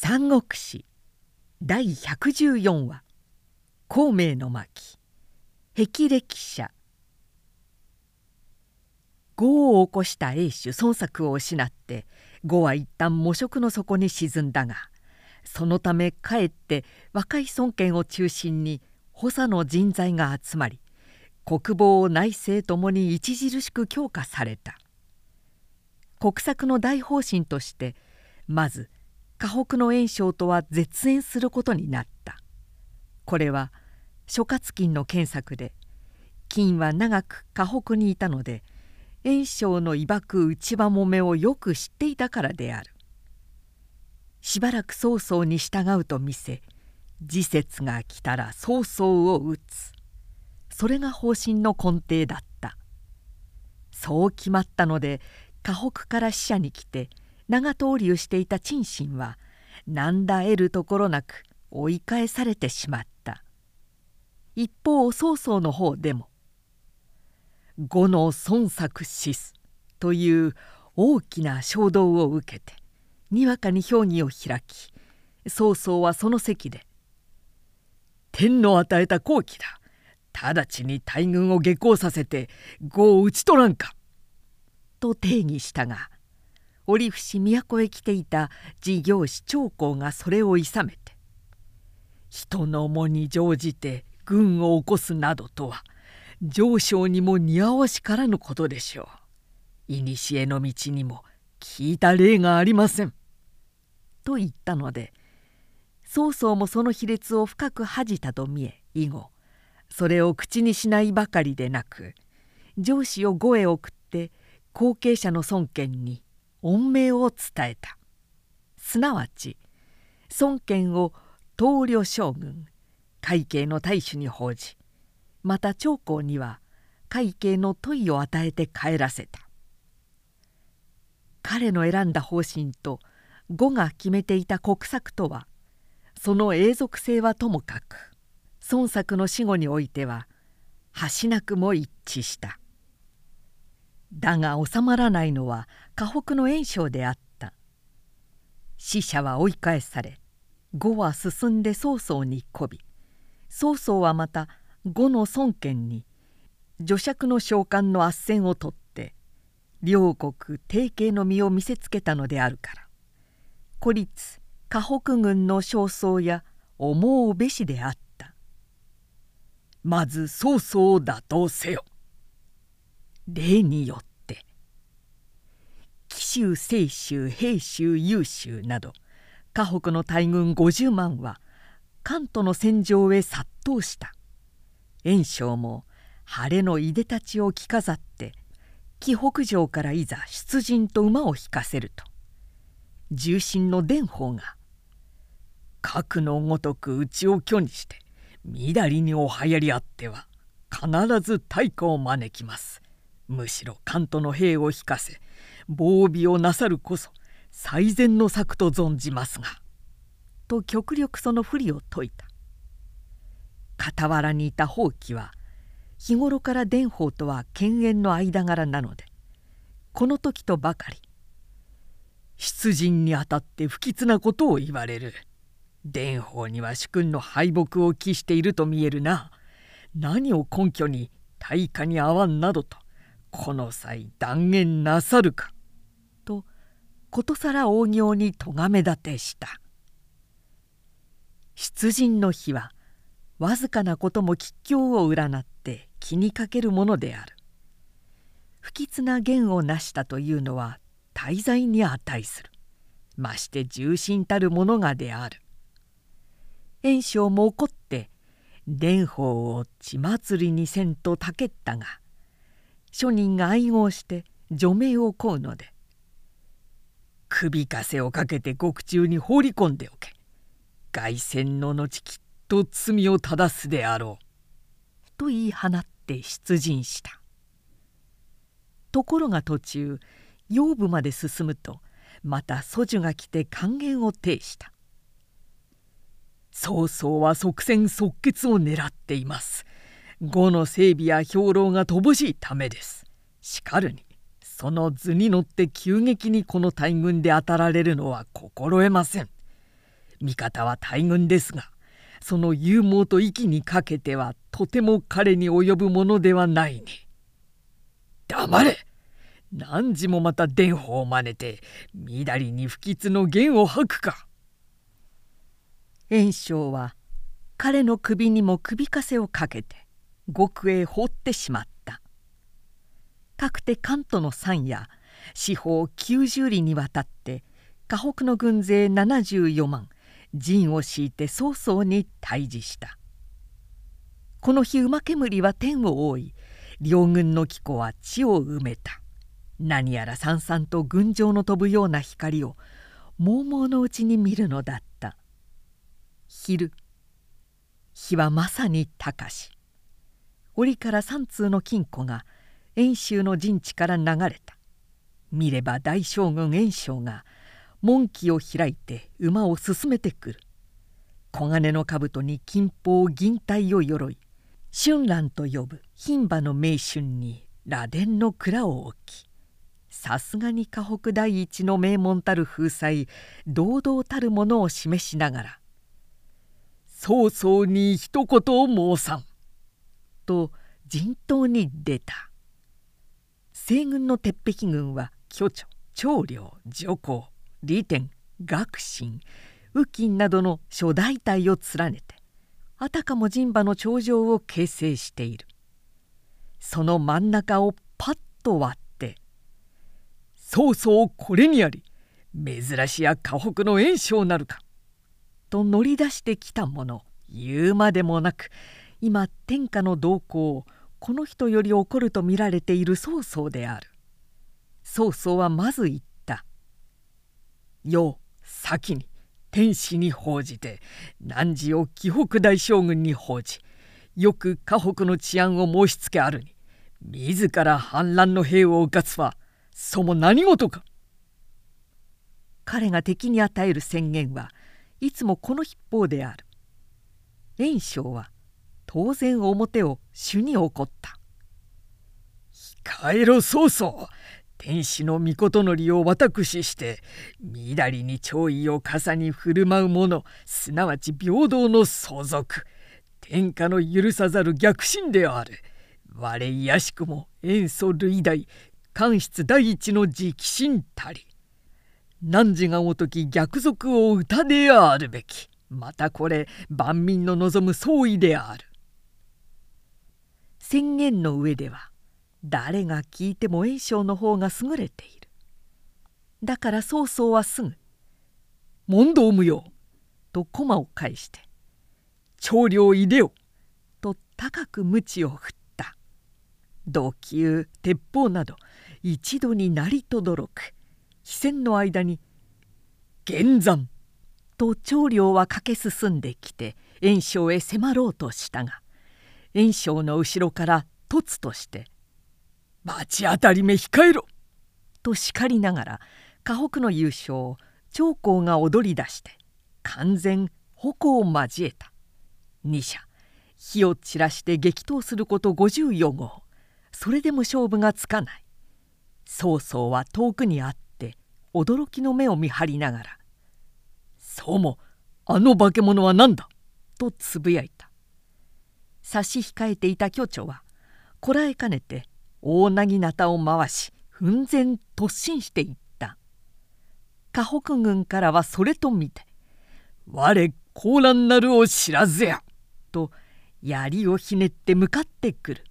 三国史第114話「孔明の巻」霹靂者。呉を起こした英主孫作を失って呉は一旦喪職の底に沈んだがそのためかえって若い孫権を中心に補佐の人材が集まり国防内政ともに著しく強化された。国策の大方針としてまず河北の炎症とは絶縁することになった。これは諸葛金の検索で金は長く河北にいたので炎症の威爆内輪もめをよく知っていたからである。しばらく曹操に従うと見せ時節が来たら曹操を討つ。それが方針の根底だった。そう決まったので河北から使者に来て長通りをしていた陳信は何だ得るところなく追い返されてしまった。一方曹操の方でも「呉の孫作死す」という大きな衝動を受けてにわかに評議を開き曹操はその席で「天の与えた好機だ。直ちに大軍を下校させて呉を討ち取らんか」と定義したが折伏都へ来ていた事業師長江がそれをいさめて「人の思に乗じて軍を起こすなどとは上昇にも似合わしからぬことでしょう。いにしえの道にも聞いた例がありません」と言ったので曹操もその卑劣を深く恥じたと見え以後それを口にしないばかりでなく上司を呉へ送って後継者の孫権に恩命を伝えた。すなわち孫権を棟梁将軍会計の大主に報じまた長江には会計の問いを与えて帰らせた。彼の選んだ方針と呉が決めていた国策とはその永続性はともかく孫作の死後においては端なくも一致した。だが収まらないのは河北の炎症であった。死者は追い返され呉は進んで曹操にこび曹操はまた呉の孫権に女爵の召喚の斡旋を取って両国提携の身を見せつけたのであるから。孤立河北軍の焦燥や思うべしであった。まず曹操を打倒せよ。例によって州清州平州優州など河北の大軍50万は関東の戦場へ殺到した。袁紹も晴れのいでたちを着飾って紀北城からいざ出陣と馬を引かせると。重臣の伝法が「核のごとくうちを虚にしてみだりにおはやりあっては必ず大火を招きます」むしろ関東の兵を引かせ防備をなさるこそ最善の策と存じますが」と極力その不利を説いた。傍らにいた宝器は日頃から伝法とは犬猿の間柄なのでこの時とばかり出陣にあたって不吉なことを言われる。伝法には主君の敗北を期していると見えるな。何を根拠に大化に合わんなどとこの際断言なさるか」ことさら大行に咎め立てした出陣の日はわずかなことも吉凶を占って気にかけるものである不吉な言を成したというのは大罪に値するまして重臣たるものがである袁紹も怒って蓮舫を血祭りにせんとたけったが庶人が愛合して除名を請うので「首かせをかけて獄中に放り込んでおけ。凱旋の後きっと罪を正すであろう」と言い放って出陣した。ところが途中腰部まで進むとまた訴女が来て還元を呈した。曹操は即戦即決を狙っています。呉の整備や兵糧が乏しいためです。しかるに。その図に乗って急激にこの大軍で当たられるのは心得ません味方は大軍ですがその勇猛と息にかけてはとても彼に及ぶものではないに。黙れ何時もまた伝法を真似てみだりに不吉の弦を吐くか。炎章は彼の首にも首かせをかけて極へ放ってしまった。かくて関東の山や四方90里にわたって河北の軍勢74万陣を敷いて早々に退治した。この日馬煙は天を覆い両軍の機構は地を埋めた。何やらさんさんと群青の飛ぶような光を猛々のうちに見るのだった。昼日はまさに高し。折から三通の金庫が遠州の陣地から流れた。見れば大将軍袁紹が門旗を開いて馬を進めてくる。黄金の兜に金峰銀体を鎧春蘭と呼ぶ牝馬の名春に螺鈿の蔵を置きさすがに河北第一の名門たる風采堂々たるものを示しながら「早々に一言を申さん」と陣頭に出た。西軍の鉄壁軍は巨著長領上皇利天学信右近などの諸大隊を連ねてあたかも陣馬の頂上を形成している。その真ん中をパッと割って「そうそうこれにあり珍しや河北の炎章なるか」と乗り出してきたもの言うまでもなく今天下の動向をこの人より起こると見られている曹操である。曹操はまず言った。よ先に天使に報じて汝を紀北大将軍に報じよく河北の治安を申しつけあるに自ら反乱の兵をうかつはそも何事か。彼が敵に与える宣言はいつもこの筆法である。袁紹は当然表を主に怒った「控えろ曹操。天使の御事のりを私してみだりに弔意を傘に振る舞う者すなわち平等の相続。天下の許さざる逆進である。我いやしくも塩素類大官室第一の直心たり。汝がごとき逆賊を歌であるべき。またこれ万民の望む総意である。宣言の上では誰が聞いても栄翔の方が優れている。だから曹操はすぐ「問答無用」と駒を返して「長領いでよ」と高く鞭を振った。土球鉄砲など一度に鳴りとどろく。非戦の間に「玄山」と長領は駆け進んできて炎章へ迫ろうとしたが炎章の後ろから突として「町当たりめ控えろ!」と叱りながら河北の優勝を長江が踊り出して完全矛を交えた二者火を散らして激闘すること54号それでも勝負がつかない曹操は遠くにあって驚きの目を見張りながら「そうもあの化け物は何だ!」とつぶやいた差し控えていた巨著はこらえかねて大なぎなたを回し奮然突進していった河北軍からはそれと見て「我高蘭なるを知らずや!」と槍をひねって向かってくる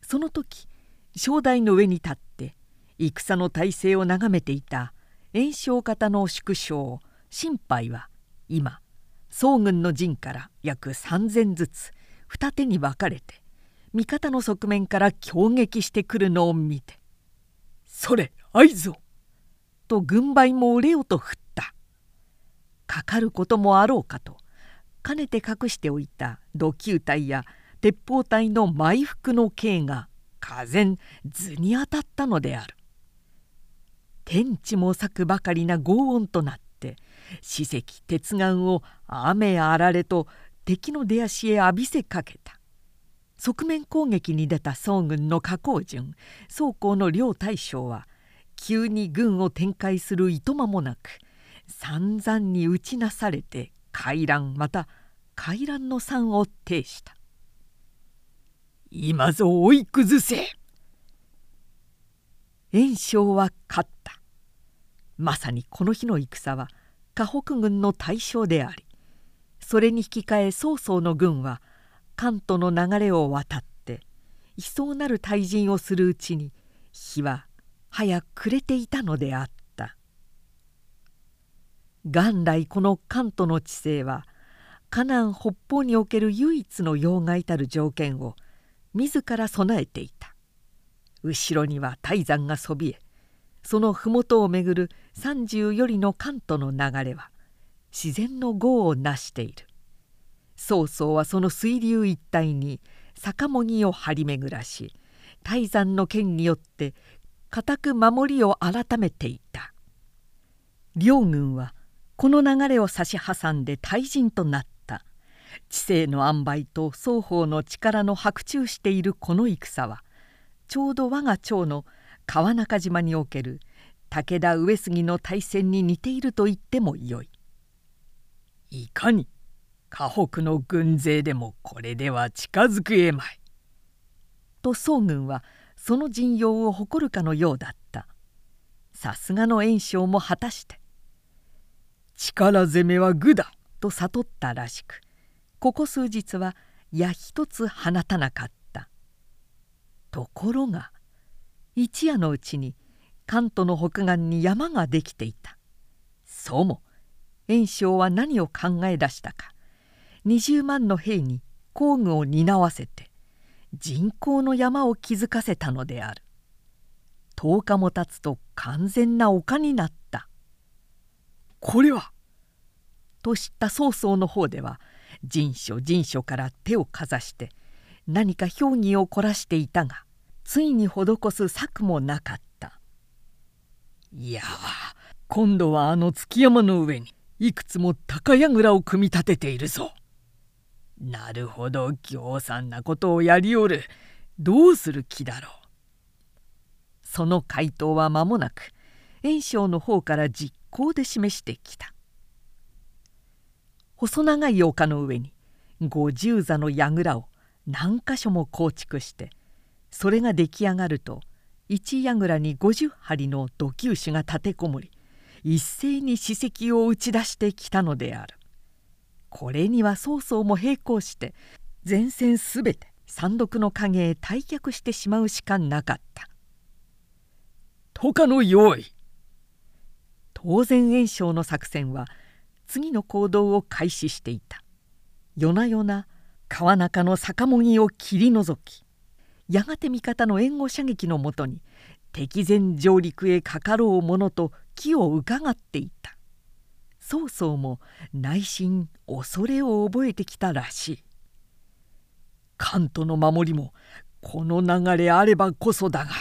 その時正代の上に立って戦の体勢を眺めていた炎症方の縮小心配は今宋軍の陣から約3,000ずつ二手に分かれて味方の側面から攻撃してくるのを見て「それ合図を!」と軍配も売れよと振ったかかることもあろうかとかねて隠しておいた土球隊や鉄砲隊の埋伏の刑が風図に当たったのである天地も裂くばかりな轟音となって史跡鉄眼を雨あられと敵の出足へ浴びせかけた。側面攻撃に出た宋軍の加工順宋江の両大将は急に軍を展開するいとまもなく散々に打ちなされて回覧また回覧の算を呈した「今ぞ追い崩せ!」袁紹は勝った。まさにこの日の戦は河北軍の大将でありそれに引き換え曹操の軍は関東の流れを渡っていそうなる退陣をするうちに日は早く暮れていたのであった。元来この関東の地勢は河南北方における唯一の要害たる条件を自ら備えていた。後ろには泰山がそびえその麓をめぐる30よりの関東の流れは自然の業を成している。曹操はその水流一帯に酒もぎを張り巡らし泰山の剣によって固く守りを改めていた。両軍はこの流れを差し挟んで退陣となった。知性の塩梅と双方の力の白昼しているこの戦はちょうど我が町の川中島における武田上杉の大戦に似ていると言ってもよい。いかに河北の軍勢でもこれでは近づくえまい。と宋軍はその陣容を誇るかのようだった。さすがの袁紹も果たして「力攻めは愚だ」と悟ったらしくここ数日は矢一つ放たなかった。ところが一夜のうちに関東の北岸に山ができていたそうも袁紹は何を考え出したか。20万の兵に工具を担わせて人工の山を築かせたのである。10日も経つと完全な丘になった。これは？と知った曹操の方では人所人所から手をかざして何か評議を凝らしていたがついに施す策もなかった。いや今度はあの築山の上にいくつも高櫓を組み立てているぞ。なるほど行産なことをやりおるどうする気だろう。その回答は間もなく袁紹の方から実行で示してきた。細長い丘の上に五十座の櫓を何箇所も構築してそれが出来上がると一櫓に50針の土球手が立てこもり一斉に史跡を打ち出してきたのである。これには曹操も並行して前線すべて山麓の影へ退却してしまうしかなかった。とかの用意当然袁紹の作戦は次の行動を開始していた。夜な夜な川中の酒もぎを切り除きやがて味方の援護射撃のもとに敵前上陸へかかろうものと気をうかがっていた。曹操も内心恐れを覚えてきたらしい。関東の守りもこの流れあればこそだが。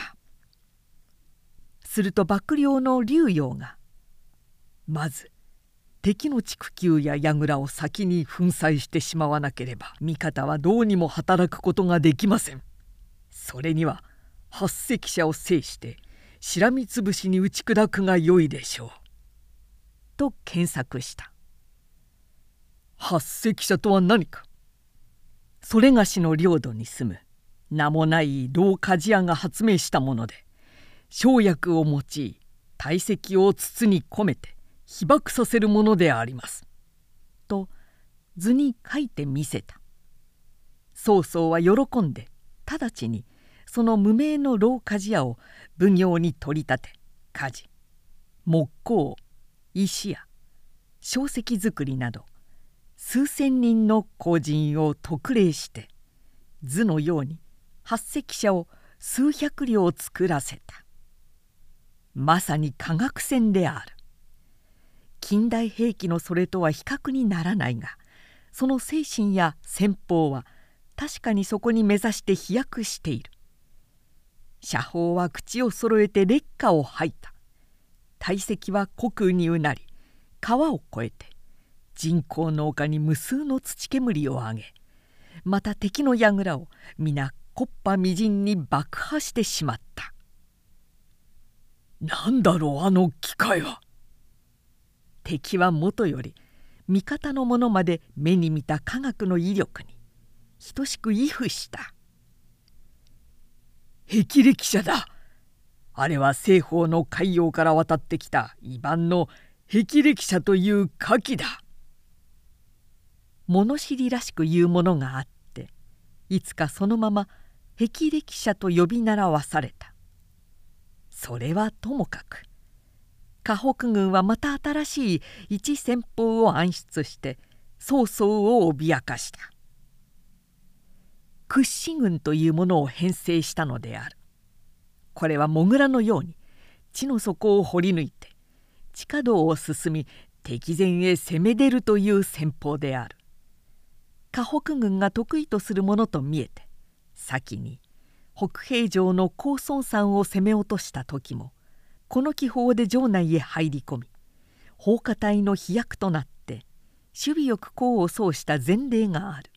すると幕僚の竜陽がまず敵の畜球や櫓を先に粉砕してしまわなければ味方はどうにも働くことができません。それには八隻者を制してしらみつぶしに打ち砕くがよいでしょう。と検索した。八隻者とは何かそれがしの領土に住む名もない老鍛冶屋が発明したもので生薬を用い体積を筒に込めて被爆させるものであります。と図に書いてみせた。曹操は喜んで直ちにその無名の老鍛冶屋を奉行に取り立て家事木工石屋小石作りなど数千人の工人を特例して図のように八隻車を数百両作らせた。まさに科学戦である。近代兵器のそれとは比較にならないがその精神や戦法は確かにそこに目指して飛躍している。車砲は口を揃えて劣化を吐いた。大石は虚空にうなり川を越えて人工の丘に無数の土煙を上げまた敵の櫓を皆木っ端みじんに爆破してしまった「何だろうあの機械は」敵はもとより味方の者まで目に見た科学の威力に等しく畏怖した。霹靂者だ。あれは西方の海洋から渡ってきた異番の霹靂者という火器だ。物知りらしく言うものがあっていつかそのまま霹靂者と呼び習わされた。それはともかく河北軍はまた新しい一戦法を暗出して曹操を脅かした。屈指軍というものを編成したのである。これはモグラのように地の底を掘り抜いて地下道を進み敵前へ攻め出るという戦法である。河北軍が得意とするものと見えて先に北平城の高孫山を攻め落とした時もこの気泡で城内へ入り込み砲火隊の飛躍となって守備よく功を奏した前例がある。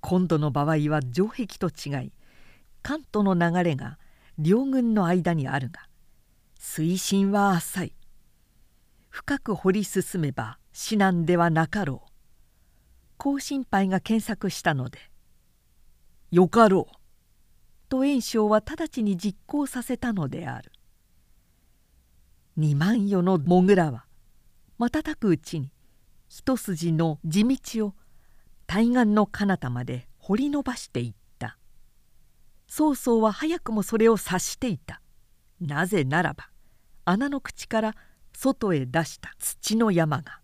今度の場合は城壁と違い関東の流れが両軍の間にあるが水深は浅い。深く掘り進めば至難ではなかろう。高心配が検索したので「よかろう」と袁紹は直ちに実行させたのである。二万余のモグラは瞬くうちに一筋の地道を対岸の彼方まで掘り伸ばしていった。曹操は早くもそれを察していた。なぜならば穴の口から外へ出した土の山が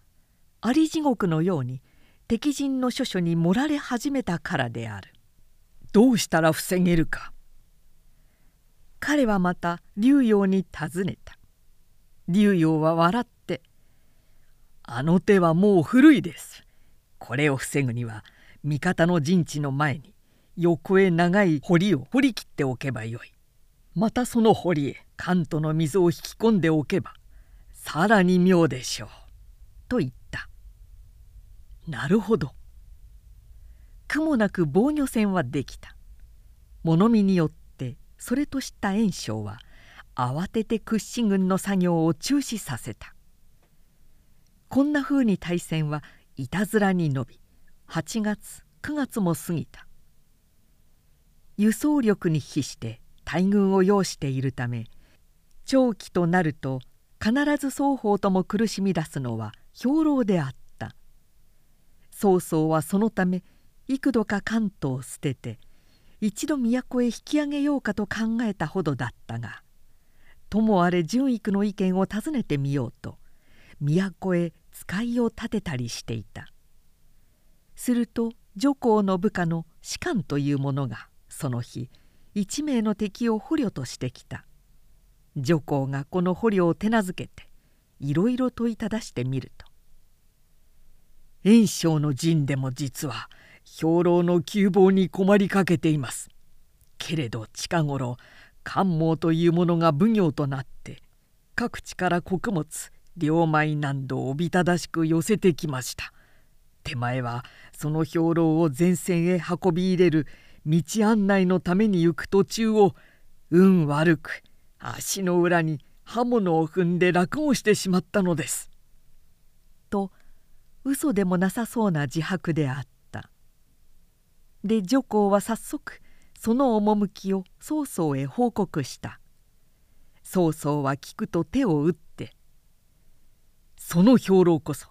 あり地獄のように敵陣の諸所に盛られ始めたからである。どうしたら防げるか。彼はまた竜陽に尋ねた。竜陽は笑って「あの手はもう古いです。これを防ぐには味方の陣地の前に横へ長い堀を掘り切っておけばよい。またその堀へ関東の水を引き込んでおけばさらに妙でしょう」と言った。なるほど。苦もなく防御戦はできた。物見によってそれと知った袁紹は慌てて屈指軍の作業を中止させた。こんなふうに大戦はいたずらに伸び8月9月も過ぎた。輸送力に比して大軍を要しているため長期となると必ず双方とも苦しみ出すのは兵糧であった。曹操はそのため幾度か関東を捨てて一度都へ引き上げようかと考えたほどだったがともあれ純育の意見を尋ねてみようと都へ使いを立てたりしていた。すると女皇の部下の士官という者がその日一名の敵を捕虜としてきた。女皇がこの捕虜を手なずけていろいろ問いただしてみると「袁紹の陣でも実は兵糧の急防に困りかけています」けれど近頃関毛というものが奉行となって各地から穀物両米難度おびただしく寄せてきました手前はその兵糧を前線へ運び入れる道案内のために行く途中を運悪く足の裏に刃物を踏んで落語してしまったのです。と嘘でもなさそうな自白であった。で女皇は早速その趣を曹操へ報告した。曹操は聞くと手を打って「その兵糧こそ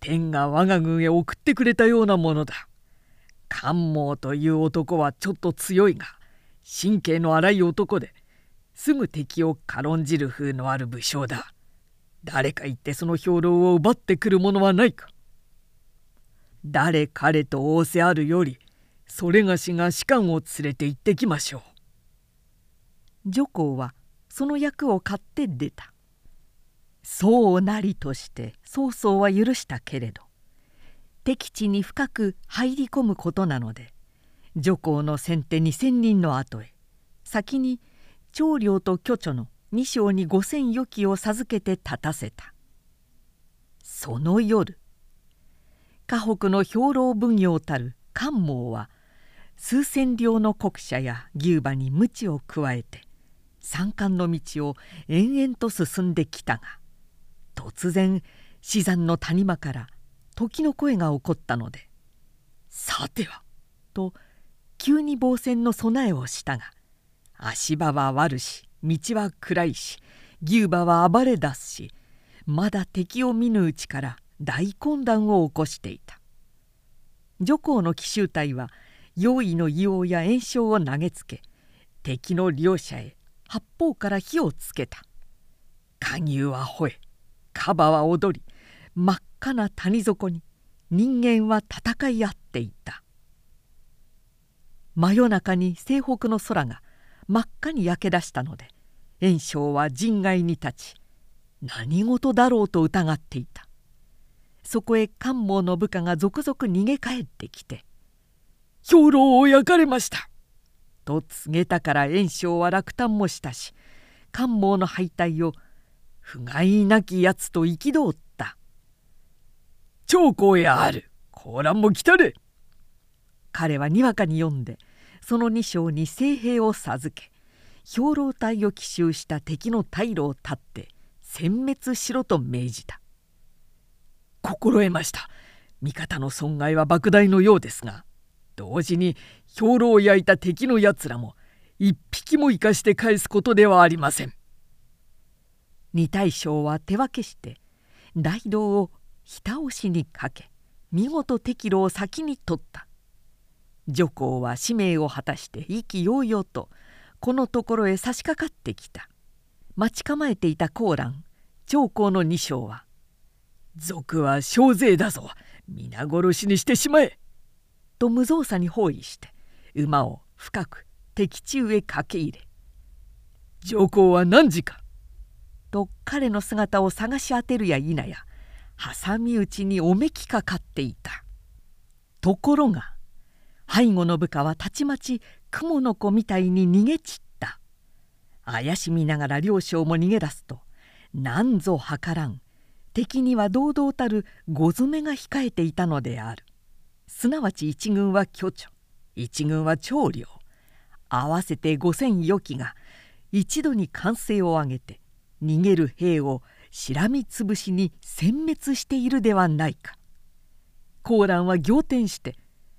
天が我が軍へ送ってくれたようなものだ。関毛という男はちょっと強いが神経の荒い男ですぐ敵を軽んじる風のある武将だ。誰か言ってその兵糧を奪ってくるものはないか。誰彼と仰せあるよりそれがしが士官を連れて行ってきましょう。女皇はその役を買って出た。そうなりとして曹操は許したけれど敵地に深く入り込むことなので女皇の先手2,000人の後へ先に長領と巨著の2将に5,000余機を授けて立たせた。その夜河北の兵糧奉行たる関毛は数千両の国車や牛馬に鞭を加えて山間の道を延々と進んできたが突然死山の谷間から時の声が起こったので「さては」と急に防戦の備えをしたが足場は悪し道は暗いし牛馬は暴れ出すしまだ敵を見ぬうちから大混乱を起こしていた。女皇の奇襲隊は用意の硫黄や炎症を投げつけ敵の両者へ八方から火をつけた。下牛は吠えカバは踊り真っ赤な谷底に人間は戦い合っていた。真夜中に西北の空が真っ赤に焼け出したので炎章は陣外に立ち何事だろうと疑っていた。そこへ関門の部下が続々逃げ帰ってきて「兵糧を焼かれました」と告げたから炎章は落胆もしたし関門の敗退を不甲斐なきやつと憤った「長江へある。高蘭も来たれ!」彼はにわかに読んでその二将に聖兵を授け兵糧隊を奇襲した敵の退路を断って殲滅しろと命じた。心得ました。味方の損害は莫大のようですが同時に兵糧を焼いた敵のやつらも一匹も生かして返すことではありません。二大将は手分けして大道をひた押しにかけ見事敵路を先に取った女皇は使命を果たして意気揚々とこのところへ差し掛かってきた待ち構えていた高蘭長江の二将は「賊は小勢だぞ皆殺しにしてしまえ!」と無造作に包囲して馬を深く敵中へ駆け入れ「上皇は何時か?」と彼の姿を探し当てるや否や挟み撃ちにおめきかかっていた。ところが背後の部下はたちまち雲の子みたいに逃げ散った。怪しみながら両将も逃げ出すと何ぞ計らん。敵には堂々たる五詰めが控えていたのである。すなわち一軍は巨著一軍は長領。合わせて5,000余機が一度に歓声を上げて逃げる兵をしらみつぶしに殲滅しているではないか。コーランは仰天して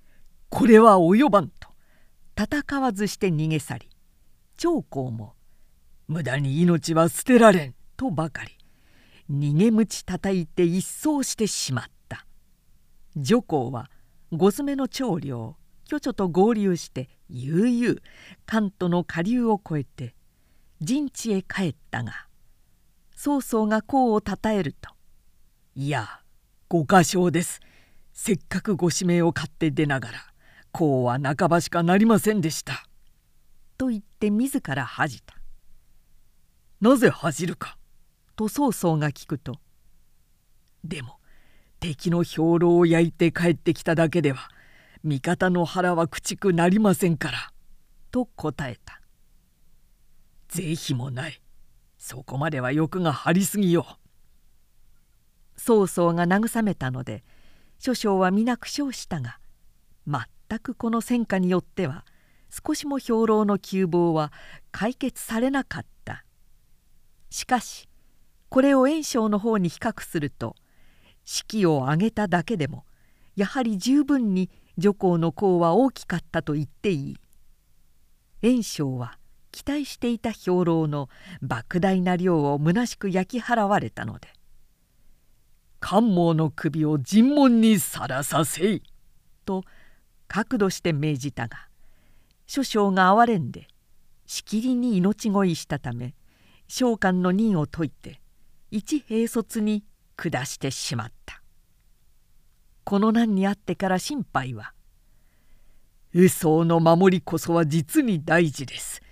「これは及ばん」と戦わずして逃げ去り長江も「無駄に命は捨てられん」とばかり逃げ鞭叩いて一掃してしまった女皇は五詰めの長領巨著と合流して悠々関東の下流を越えて陣地へ帰ったが曹操が功をたたえると「いやご歌唱です。せっかくご指名を買って出ながら功は半ばしかなりませんでした」と言って自ら恥じた「なぜ恥じるか?」と曹操が聞くと「でも敵の兵糧を焼いて帰ってきただけでは味方の腹は駆逐なりませんから」と答えた「是非もないそこまでは欲が張りすぎよ」曹操が慰めたので諸将は皆苦笑したが全くこの戦果によっては少しも兵糧の窮乏は解決されなかった。しかしこれを袁紹の方に比較すると士気を上げただけでもやはり十分に女皇の功は大きかったと言っていい。袁紹は期待していた兵糧の莫大な量を虚しく焼き払われたので「関毛の首を尋問にさらさせい」と角度して命じたが諸将が哀れんでしきりに命乞いしたため召喚の任を解いて一兵卒に下してしまった。この難にあってから心配は「輸送の守りこそは実に大事です。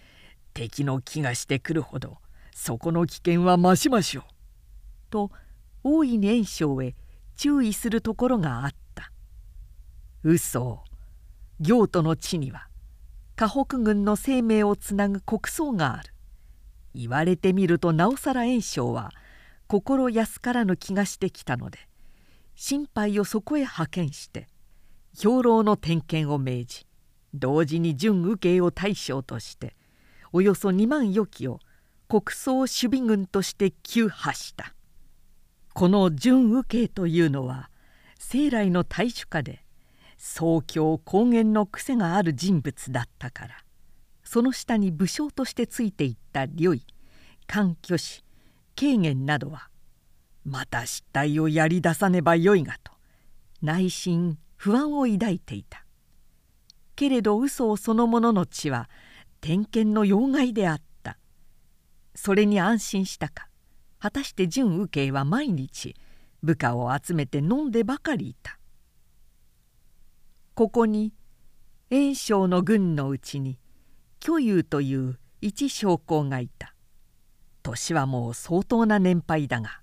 敵の気がしてくるほどそこの危険は増しましょう」と大いに袁紹へ注意するところがあった。嘘。行都の地には河北軍の生命をつなぐ国葬がある。言われてみるとなおさら袁紹は心安からぬ気がしてきたので心配をそこへ派遣して兵糧の点検を命じ同時に準右慶を大将としておよそ2万余機を国葬守備軍として急破した。この準右慶というのは生来の大主家で宗教公言の癖がある人物だったから。その下に武将としてついていった呂位官居士敬元などはまた失態をやり出さねばよいがと内心不安を抱いていた。けれど嘘をそのものの血は天犬の要害であった。それに安心したか。果たして準右慶は毎日部下を集めて飲んでばかりいた。ここに袁紹の軍のうちに巨友という一将校がいた。年はもう相当な年配だが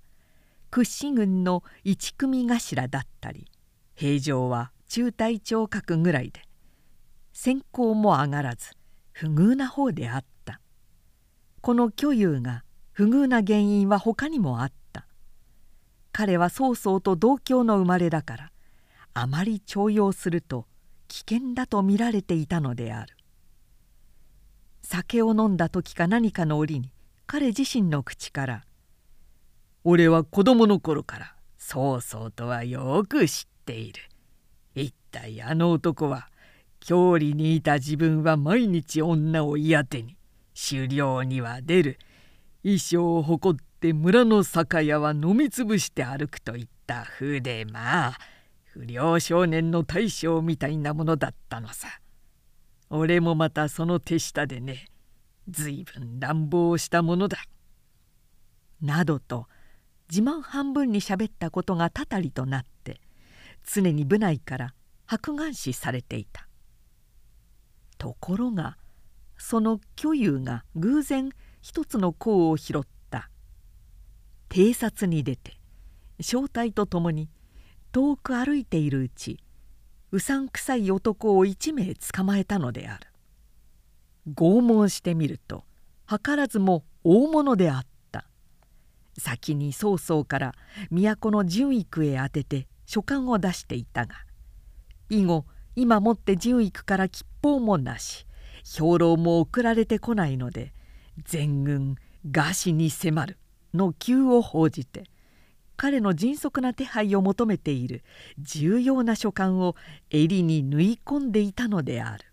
屈指軍の一組頭だったり平常は中隊長格ぐらいで先行も上がらず不遇な方であった。この巨友が不遇な原因は他にもあった。彼は曹操と同郷の生まれだからあまり重用すると危険だと見られていたのである。酒を飲んだ時か何かの折に彼自身の口から「俺は子供の頃から曹操とはよく知っている。一体あの男は郷里にいた自分は毎日女を嫌手に狩猟には出る衣装を誇って村の酒屋は飲みつぶして歩くといった風でまあ不良少年の大将みたいなものだったのさ。俺もまたその手下でね随分乱暴したものだ。などと自慢半分にしゃべったことがたたりとなって常に部内から白眼視されていた。ところがその巨友が偶然一つの甲を拾った。偵察に出て正体と共に遠く歩いているうちうさんくさい男を一名捕まえたのである。拷問してみると図らずも大物であった。先に曹操から都の純育へ宛てて書簡を出していたが以後今もって純育から吉報もなし兵糧も送られてこないので全軍餓死に迫るの急を報じて彼の迅速な手配を求めている重要な書簡を襟に縫い込んでいたのである。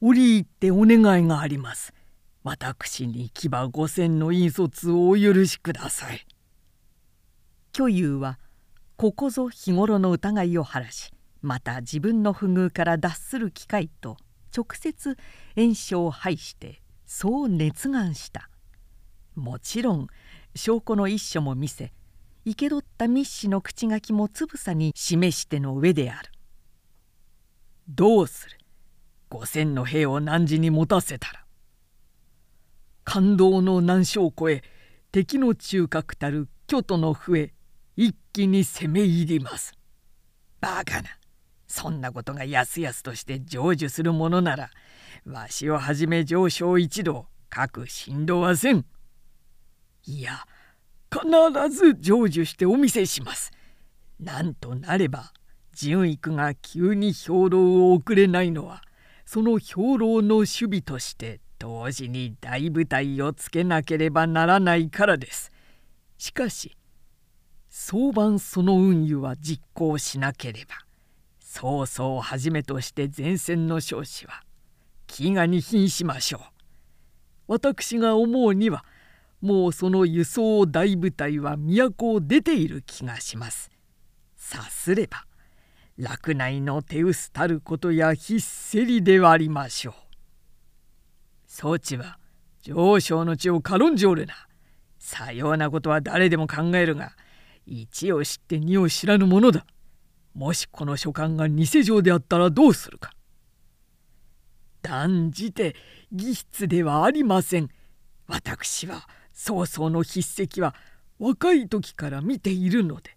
折入ってお願いがあります。私に騎馬五千の引率をお許しください。巨友はここぞ日頃の疑いを晴らしまた自分の不遇から脱する機会と直接炎症を拝してそう熱願した。もちろん証拠の一書も見せ生け取った密使の口書きもつぶさに示しての上である。どうする？五千の兵を汝に持たせたら？感動の難所を越え敵の中核たる京都の笛一気に攻め入ります。バカな。そんなことがやすやすとして成就するものならわしをはじめ上昇一同各振動はせんいや必ず成就してお見せします。なんとなれば純育が急に兵糧を送れないのはその兵糧の守備として同時に大部隊をつけなければならないからです。しかし早晩その運輸は実行しなければ曹操をはじめとして前線の将士は飢餓に瀕しましょう。私が思うにはもうその輸送大部隊は都を出ている気がします。さすれば洛内の手薄たることやひっせりではありましょう。装置は上昇の地を軽んじおるな。さようなことは誰でも考えるが一を知って二を知らぬものだ。もしこの書簡が偽状であったらどうするか。断じて義筆ではありません。私は曹操の筆跡は若い時から見ているので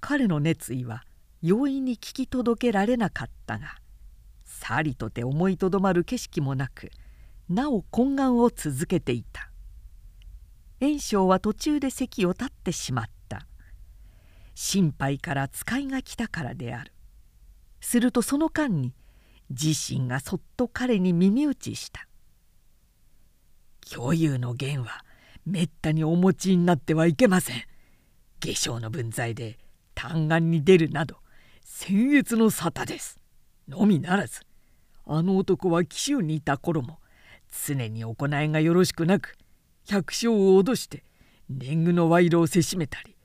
彼の熱意は容易に聞き届けられなかったがさりとて思いとどまる景色もなくなお懇願を続けていた袁紹は途中で席を立ってしまった心配から使いが来たからである。するとその間に自身がそっと彼に耳打ちした。共有の弦はめったにお持ちになってはいけません。下生の分際で嘆願に出るなど僭越の沙汰です。のみならずあの男は紀州にいた頃も常に行いがよろしくなく百姓を脅して年貢の賄賂をせしめたり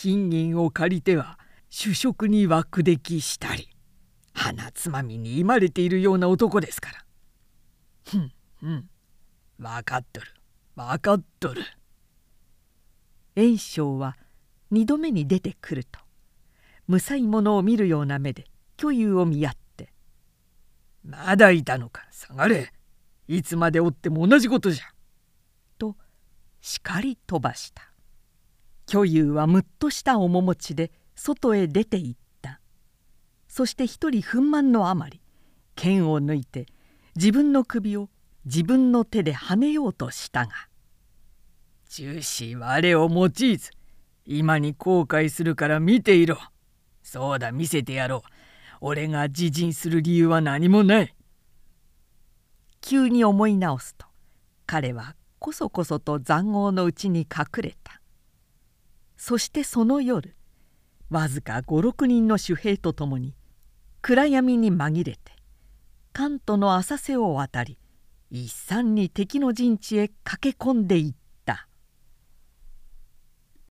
金銀を借りては主食に枠出来したり鼻つまみにいまれているような男ですから。ふんふん分かっとる分かっとる。炎章は二度目に出てくるとむさいものを見るような目で巨遊を見合って「まだいたのか下がれいつまでおっても同じことじゃ」と叱り飛ばした巨遊はむっとした面持ちで外へ出て行った。そして一人憤懣のあまり剣を抜いて自分の首を自分の手ではねようとしたが「重視我を用いず今に後悔するから見ていろ。そうだ見せてやろう。俺が自陣する理由は何もない」急に思い直すと彼はこそこそと塹壕のうちに隠れた。そしてその夜わずか56人の守兵と共に暗闇に紛れて関東の浅瀬を渡り一山に敵の陣地へ駆け込んでいった。